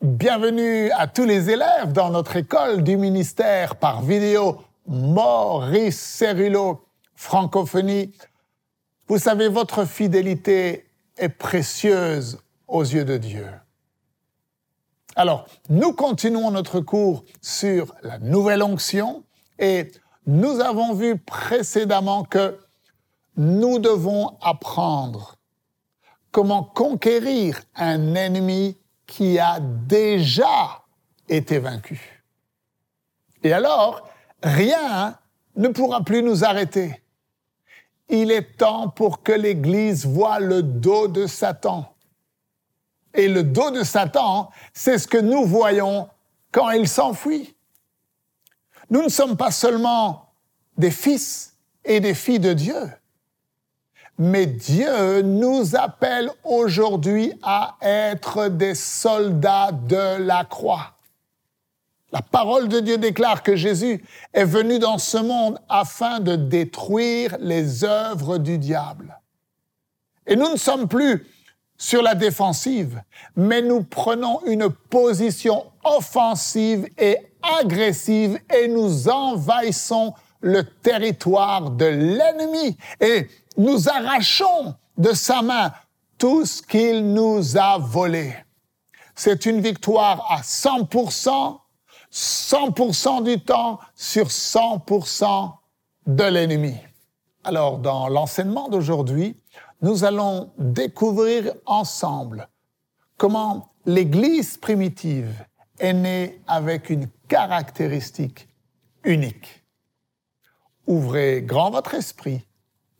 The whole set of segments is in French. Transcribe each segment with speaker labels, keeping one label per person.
Speaker 1: Bienvenue à tous les élèves dans notre école du ministère par vidéo Maurice Cerullo, francophonie. Vous savez, votre fidélité est précieuse aux yeux de Dieu. Alors, nous continuons notre cours sur la nouvelle onction et nous avons vu précédemment que nous devons apprendre comment conquérir un ennemi qui a déjà été vaincu. Et alors, rien ne pourra plus nous arrêter. Il est temps pour que l'Église voie le dos de Satan. Et le dos de Satan, c'est ce que nous voyons quand il s'enfuit. Nous ne sommes pas seulement des fils et des filles de Dieu, mais Dieu nous appelle aujourd'hui à être des soldats de la croix. La parole de Dieu déclare que Jésus est venu dans ce monde afin de détruire les œuvres du diable. Et nous ne sommes plus sur la défensive, mais nous prenons une position offensive et agressive et nous envahissons le territoire de l'ennemi. Et nous arrachons de sa main tout ce qu'il nous a volé. C'est une victoire à 100%, 100% du temps sur 100% de l'ennemi. Alors, dans l'enseignement d'aujourd'hui, nous allons découvrir ensemble comment l'Église primitive est née avec une caractéristique unique. Ouvrez grand votre esprit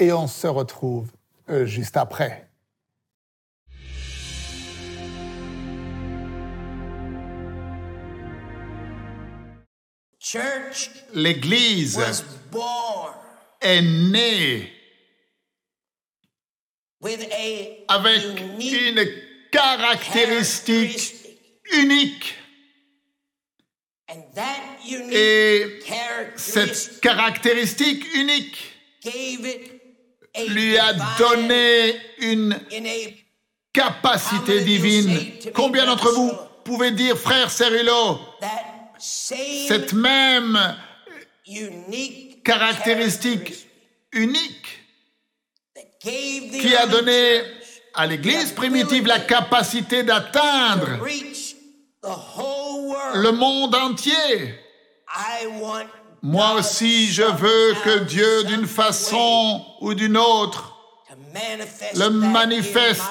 Speaker 1: et on se retrouve euh, juste après. L'Église est née avec une caractéristique unique. Et cette caractéristique unique lui a donné une capacité divine. Combien d'entre vous pouvez dire, frère Cerullo, cette même caractéristique unique qui a donné à l'Église primitive la capacité d'atteindre le monde entier. Moi aussi, je veux que Dieu, d'une façon ou d'une autre, le manifeste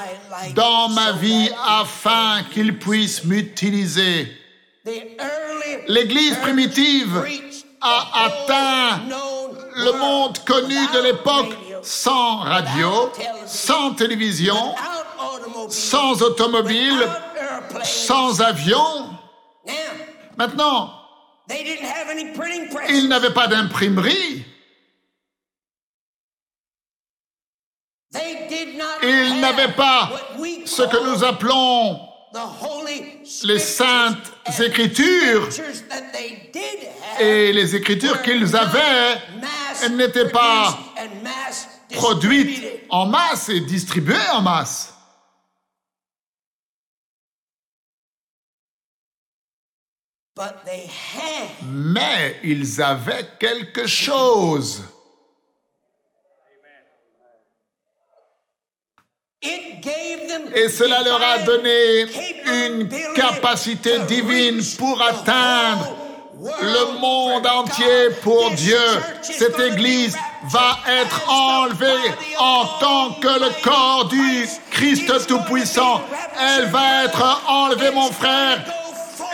Speaker 1: dans ma vie afin qu'il puisse m'utiliser. L'Église primitive a atteint le monde connu de l'époque sans radio, sans télévision, sans automobile, sans avion. Maintenant, ils n'avaient pas d'imprimerie. Ils n'avaient pas ce que nous appelons les saintes écritures. Et les écritures qu'ils avaient n'étaient pas produites en masse et distribuées en masse. Mais ils avaient quelque chose. Et cela leur a donné une capacité divine pour atteindre le monde entier pour Dieu. Cette Église va être enlevée en tant que le corps du Christ. Tout-Puissant. Elle va être enlevée, mon frère.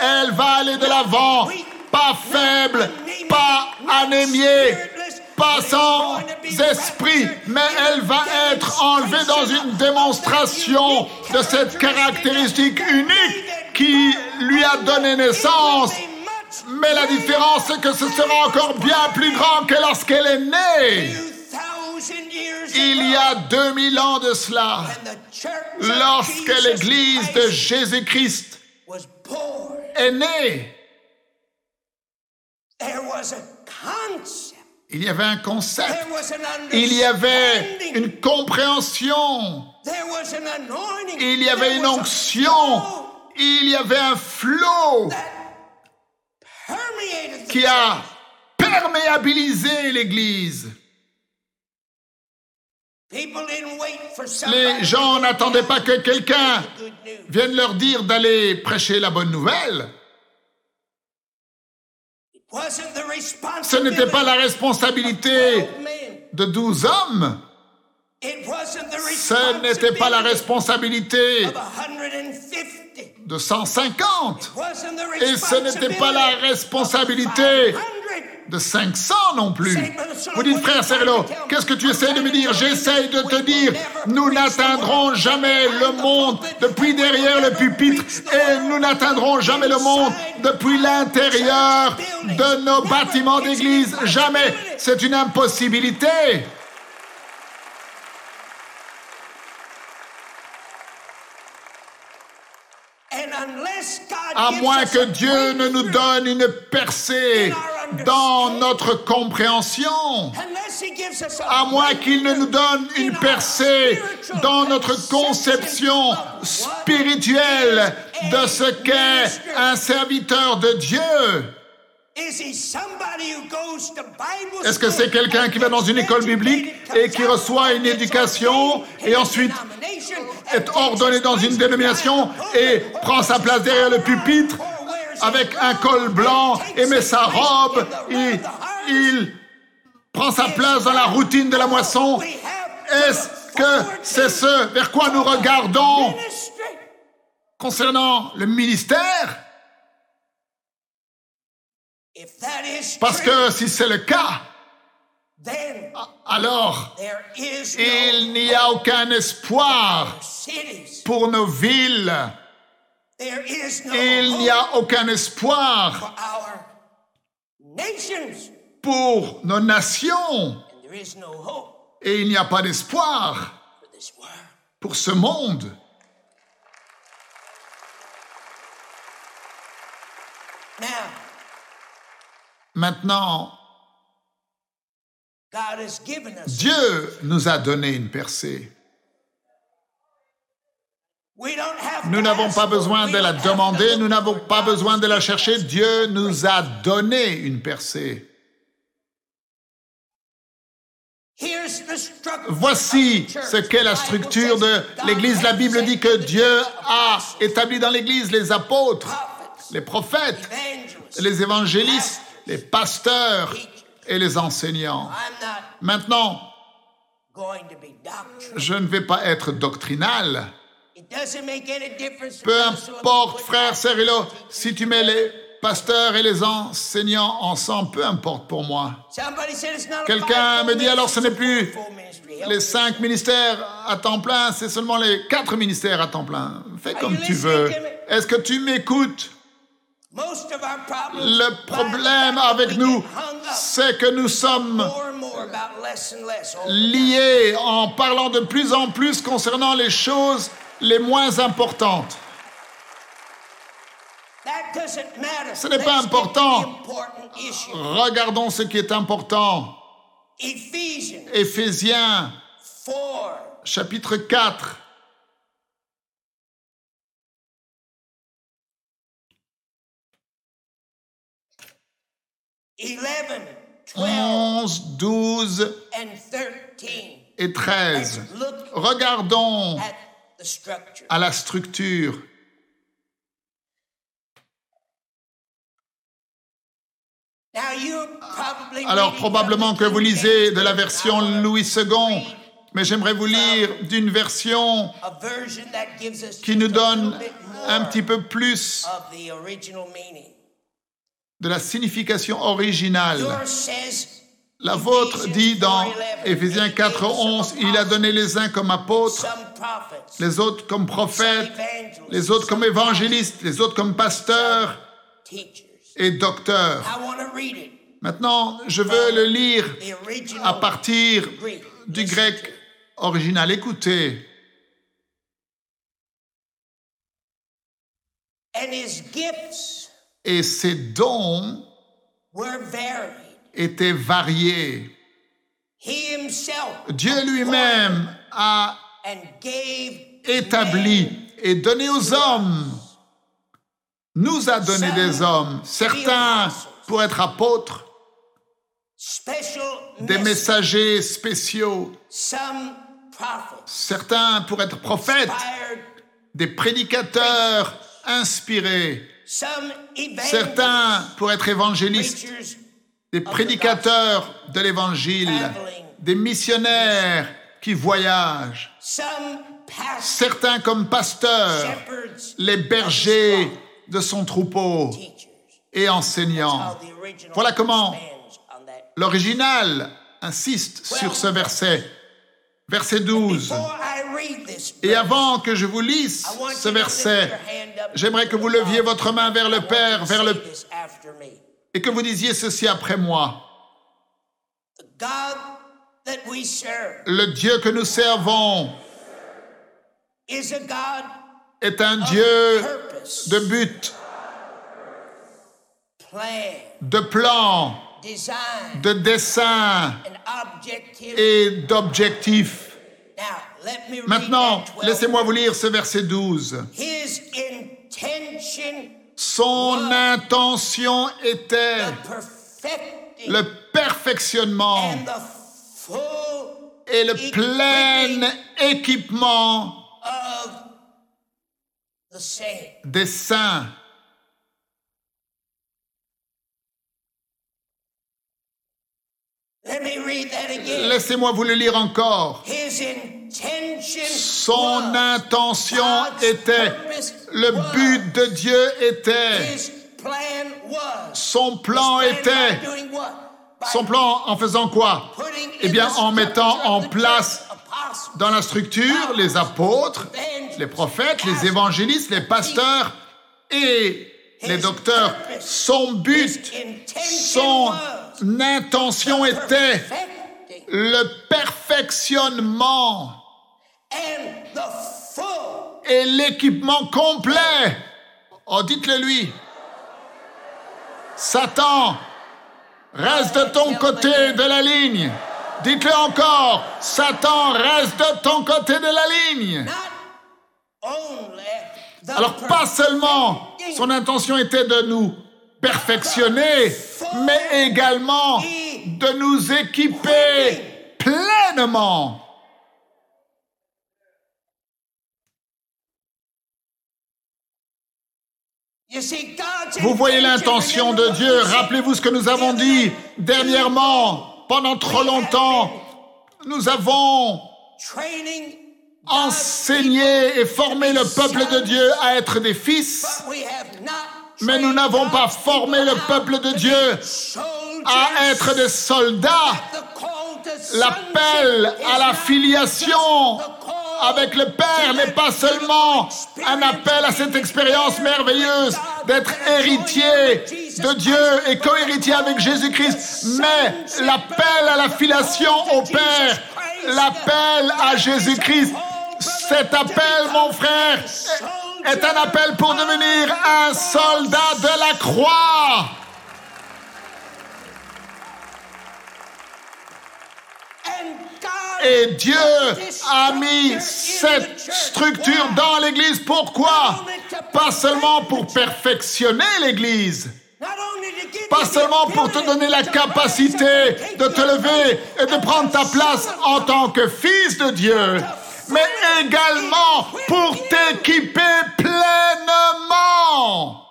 Speaker 1: Elle va aller de l'avant, pas faible, pas anémiée, pas sans esprit, mais elle va être enlevée dans une démonstration de cette caractéristique unique qui lui a donné naissance. Mais la différence, c'est que ce sera encore bien plus grand que lorsqu'elle est née. Il y a 2000 ans de cela, lorsque l'Église de Jésus-Christ est née, il y avait un concept, il y avait une compréhension, il y avait une onction, il y avait un flot qui a perméabilisé l'Église. Les gens n'attendaient pas que quelqu'un vienne leur dire d'aller prêcher la bonne nouvelle. Ce n'était pas la responsabilité de douze hommes. Ce n'était pas la responsabilité
Speaker 2: of 150.
Speaker 1: de 150.
Speaker 2: It wasn't the
Speaker 1: Et ce n'était pas la responsabilité
Speaker 2: of 500.
Speaker 1: De 500 non plus. Vous dites, frère Serlo, qu'est-ce que tu essaies de me dire? J'essaye de te dire, nous n'atteindrons jamais le monde depuis derrière le pupitre et nous n'atteindrons jamais le monde depuis l'intérieur de nos bâtiments d'église. Jamais. C'est une impossibilité. À moins que Dieu ne nous donne une percée dans notre compréhension. à moins qu'il ne nous donne une percée dans notre conception spirituelle de ce qu'est un serviteur de Dieu. Est-ce que c'est quelqu'un qui va dans une école biblique et qui reçoit une éducation et ensuite est ordonné dans une dénomination et prend sa place derrière le pupitre avec un col blanc et met sa robe, il, prend sa place dans la routine de la moisson. Est-ce que c'est ce vers quoi nous regardons concernant le ministère? Parce que si c'est le cas, alors il n'y a aucun espoir pour nos villes. Il n'y a aucun espoir pour nos nations. Et il n'y a pas d'espoir pour ce monde. Maintenant. Dieu nous a donné une percée. Nous n'avons pas besoin de la demander, nous n'avons pas besoin de la chercher. Dieu nous a donné une percée. Voici ce qu'est la structure de l'Église. La Bible dit que Dieu a établi dans l'Église les apôtres, les prophètes, les évangélistes, les pasteurs et les enseignants. Maintenant, je ne vais pas être doctrinal.
Speaker 2: It doesn't make any difference.
Speaker 1: Peu importe, frère Cerullo, si tu mets les pasteurs et les enseignants ensemble, peu importe pour moi. Quelqu'un me dit alors ce n'est plus les cinq ministères à temps plein, c'est seulement les quatre ministères à temps plein. Fais comme tu veux. Est-ce que tu m'écoutes? Le problème avec nous, c'est que nous sommes liés en parlant de plus en plus concernant les choses les moins importantes. Ce n'est pas important. Regardons ce qui est important. Éphésiens
Speaker 2: 4.
Speaker 1: chapitre 4.
Speaker 2: Eleven, twelve,
Speaker 1: 11, 12
Speaker 2: and 13.
Speaker 1: et 13.
Speaker 2: Let's look
Speaker 1: Regardons. À la structure. Alors probablement que vous lisez de la
Speaker 2: Version.
Speaker 1: Louis II, mais j'aimerais vous lire d'une version qui nous donne un petit peu plus de la signification originale. La vôtre dit dans Éphésiens 4, 11, il a donné les uns comme apôtres, les autres comme prophètes, les autres comme évangélistes, les autres comme pasteurs et docteurs. Maintenant, je veux le lire à partir du grec original. Écoutez. Et ses dons
Speaker 2: He himself
Speaker 1: Dieu lui-même a établi et donné aux hommes. Nous a donné des hommes, certains pour être apôtres, des messagers spéciaux, certains pour être prophètes, des prédicateurs inspirés, certains pour être évangélistes, des prédicateurs de l'évangile, des missionnaires qui voyagent, certains comme pasteurs, les bergers de son troupeau et enseignants. Voilà comment l'original insiste sur ce verset. Verset 12.
Speaker 2: Before I read this
Speaker 1: Et avant que je vous lise ce verset, j'aimerais que vous leviez votre main vers le Père, vers le. Et que vous disiez ceci après moi.
Speaker 2: The God that we serve
Speaker 1: Le Dieu que nous servons
Speaker 2: is a God
Speaker 1: est un Dieu de but,
Speaker 2: plan,
Speaker 1: de plan,
Speaker 2: design,
Speaker 1: de dessein et d'objectif.
Speaker 2: Now, let me read
Speaker 1: Maintenant,
Speaker 2: that 12.
Speaker 1: laissez-moi vous lire ce verset 12. Son intention était le perfectionnement et le plein équipement
Speaker 2: of the saint.
Speaker 1: des saints. Laissez-moi vous le lire encore. Son intention était, le but de Dieu était, son plan était, son plan en faisant quoi? Eh bien, en mettant en place dans la structure les apôtres, les prophètes, les évangélistes, les pasteurs et les docteurs. Son but, son intention était le perfectionnement et l'équipement complet. Oh, dites-le lui. Satan, reste de ton côté de la ligne. Dites-le encore. Satan, reste de ton côté de la ligne. Alors pas seulement son intention était de nous perfectionner, mais également de nous équiper pleinement. Vous voyez
Speaker 2: intention,
Speaker 1: l'intention de Dieu. Rappelez-vous ce que nous avons dit dernièrement. Pendant trop longtemps, nous avons enseigné et formé le peuple de Dieu à être des fils, mais nous n'avons pas formé le peuple de Dieu à être des soldats. L'appel à la filiation avec le Père n'est pas seulement un appel à cette expérience merveilleuse d'être héritier de Dieu et co-héritier avec Jésus-Christ, mais l'appel à la filiation au Père, l'appel à Jésus-Christ. Cet appel, mon frère, est un appel pour devenir un soldat de la croix. Et Dieu a mis cette structure dans l'Église. Pourquoi? Pas seulement pour perfectionner l'Église, pas seulement pour te donner la capacité de te lever et de prendre ta place en tant que fils de Dieu, mais également pour t'équiper pleinement.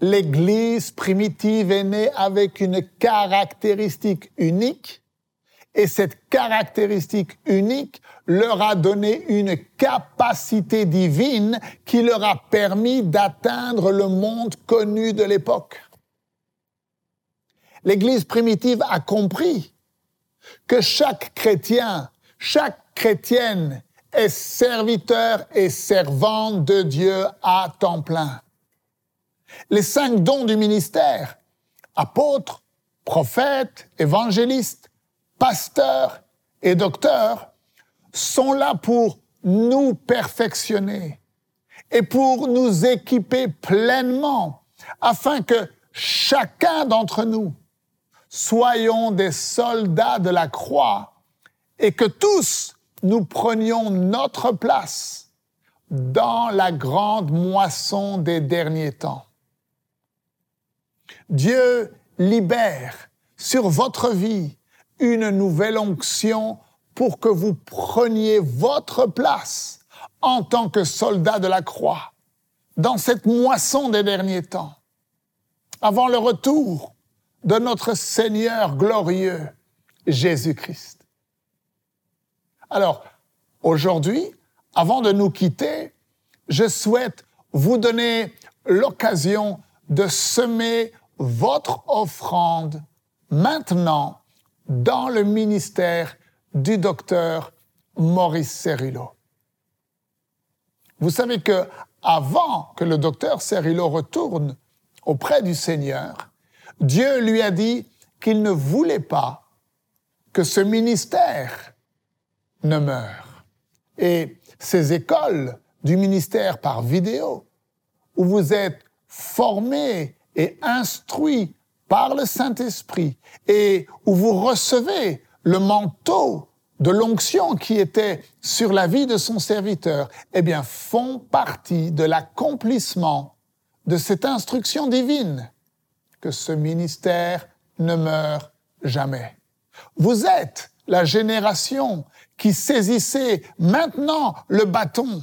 Speaker 1: L'Église primitive est née avec une caractéristique unique et cette caractéristique unique leur a donné une capacité divine qui leur a permis d'atteindre le monde connu de l'époque. L'Église primitive a compris que chaque chrétien, chaque chrétienne est serviteur et servante de Dieu à temps plein. Les cinq dons du ministère, apôtres, prophètes, évangélistes, pasteurs et docteurs, sont là pour nous perfectionner et pour nous équiper pleinement afin que chacun d'entre nous soyons des soldats de la croix et que tous nous prenions notre place
Speaker 3: dans la grande moisson des derniers temps. Dieu libère sur votre vie une nouvelle onction pour que vous preniez votre place en tant que soldat de la croix dans cette moisson des derniers temps, avant le retour de notre Seigneur glorieux, Jésus-Christ. Alors, aujourd'hui, avant de nous quitter, je souhaite vous donner l'occasion de semer votre offrande maintenant dans le ministère du docteur Maurice Cerullo. Vous savez que avant que le docteur Cerullo retourne auprès du Seigneur, Dieu lui a dit qu'il ne voulait pas que ce ministère ne meure. Et ces écoles du ministère par vidéo, où vous êtes formés et instruits par le Saint-Esprit et où vous recevez le manteau de l'onction qui était sur la vie de son serviteur, eh bien, font partie de l'accomplissement de cette instruction divine que ce ministère ne meurt jamais. Vous êtes la génération qui saisissait maintenant le bâton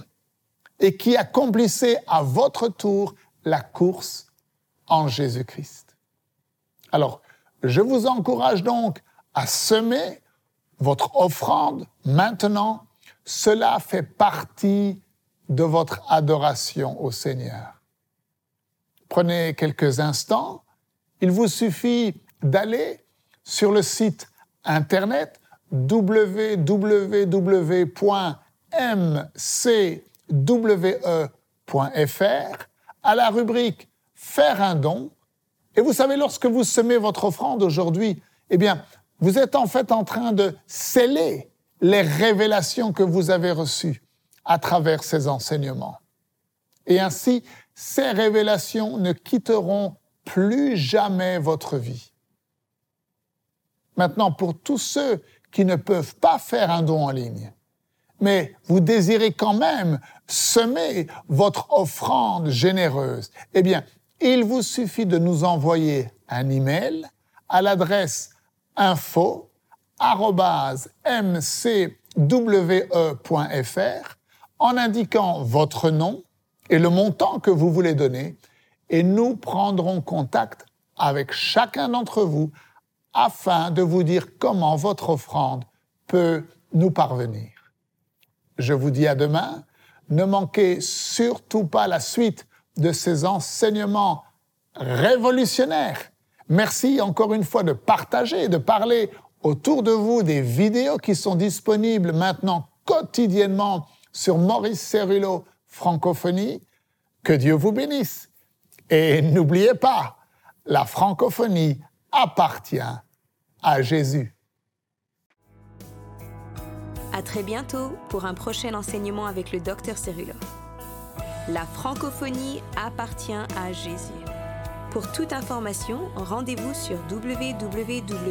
Speaker 3: et qui accomplissait à votre tour la course en Jésus-Christ. Alors, je vous encourage donc à semer votre offrande maintenant. Cela fait partie de votre adoration au Seigneur. Prenez quelques instants. Il vous suffit d'aller sur le site internet www.mcwe.fr à la rubrique Faire un don. Et vous savez, lorsque vous semez votre offrande aujourd'hui, eh bien, vous êtes en fait en train de sceller les révélations que vous avez reçues à travers ces enseignements. Et ainsi, ces révélations ne quitteront plus jamais votre vie. Maintenant, pour tous ceux qui ne peuvent pas faire un don en ligne, mais vous désirez quand même semer votre offrande généreuse, eh bien, il vous suffit de nous envoyer un email à l'adresse info@mcwe.fr en indiquant votre nom et le montant que vous voulez donner et nous prendrons contact avec chacun d'entre vous afin de vous dire comment votre offrande peut nous parvenir. Je vous dis à demain. Ne manquez surtout pas la suite de ces enseignements révolutionnaires. Merci encore une fois de partager, de parler autour de vous des vidéos qui sont disponibles maintenant quotidiennement sur Maurice Cerullo Francophonie. Que Dieu vous bénisse. Et n'oubliez pas, la francophonie appartient à Jésus.
Speaker 4: À très bientôt pour un prochain enseignement avec le docteur Cerullo. La francophonie appartient à Jésus. Pour toute information, rendez-vous sur www.mcwe.fr.